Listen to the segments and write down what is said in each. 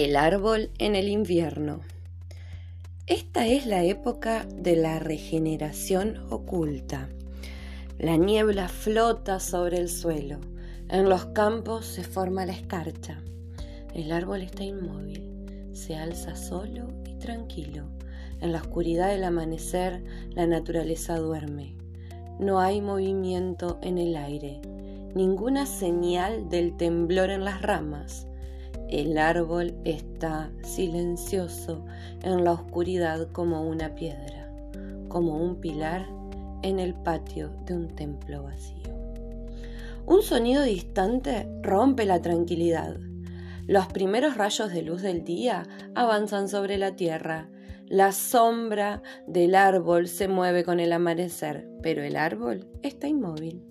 El árbol en el invierno. Esta es la época de la regeneración oculta. La niebla flota sobre el suelo. En los campos se forma la escarcha. El árbol está inmóvil. Se alza solo y tranquilo. En la oscuridad del amanecer la naturaleza duerme. No hay movimiento en el aire. Ninguna señal del temblor en las ramas el árbol está silencioso en la oscuridad como una piedra, como un pilar en el patio de un templo vacío. Un sonido distante rompe la tranquilidad. Los primeros rayos de luz del día avanzan sobre la tierra. La sombra del árbol se mueve con el amanecer, pero el árbol está inmóvil.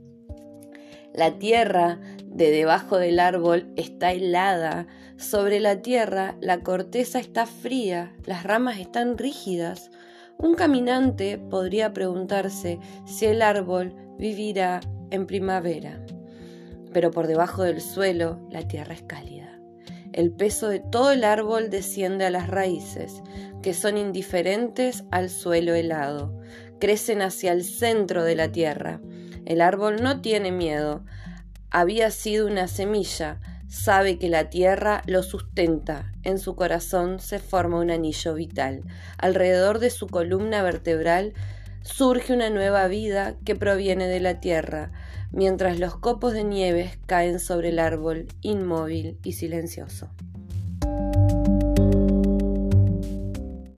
La tierra de debajo del árbol está helada. Sobre la tierra la corteza está fría, las ramas están rígidas. Un caminante podría preguntarse si el árbol vivirá en primavera. Pero por debajo del suelo la tierra es cálida. El peso de todo el árbol desciende a las raíces, que son indiferentes al suelo helado. Crecen hacia el centro de la tierra. El árbol no tiene miedo. Había sido una semilla. Sabe que la tierra lo sustenta. En su corazón se forma un anillo vital. Alrededor de su columna vertebral surge una nueva vida que proviene de la tierra, mientras los copos de nieve caen sobre el árbol inmóvil y silencioso.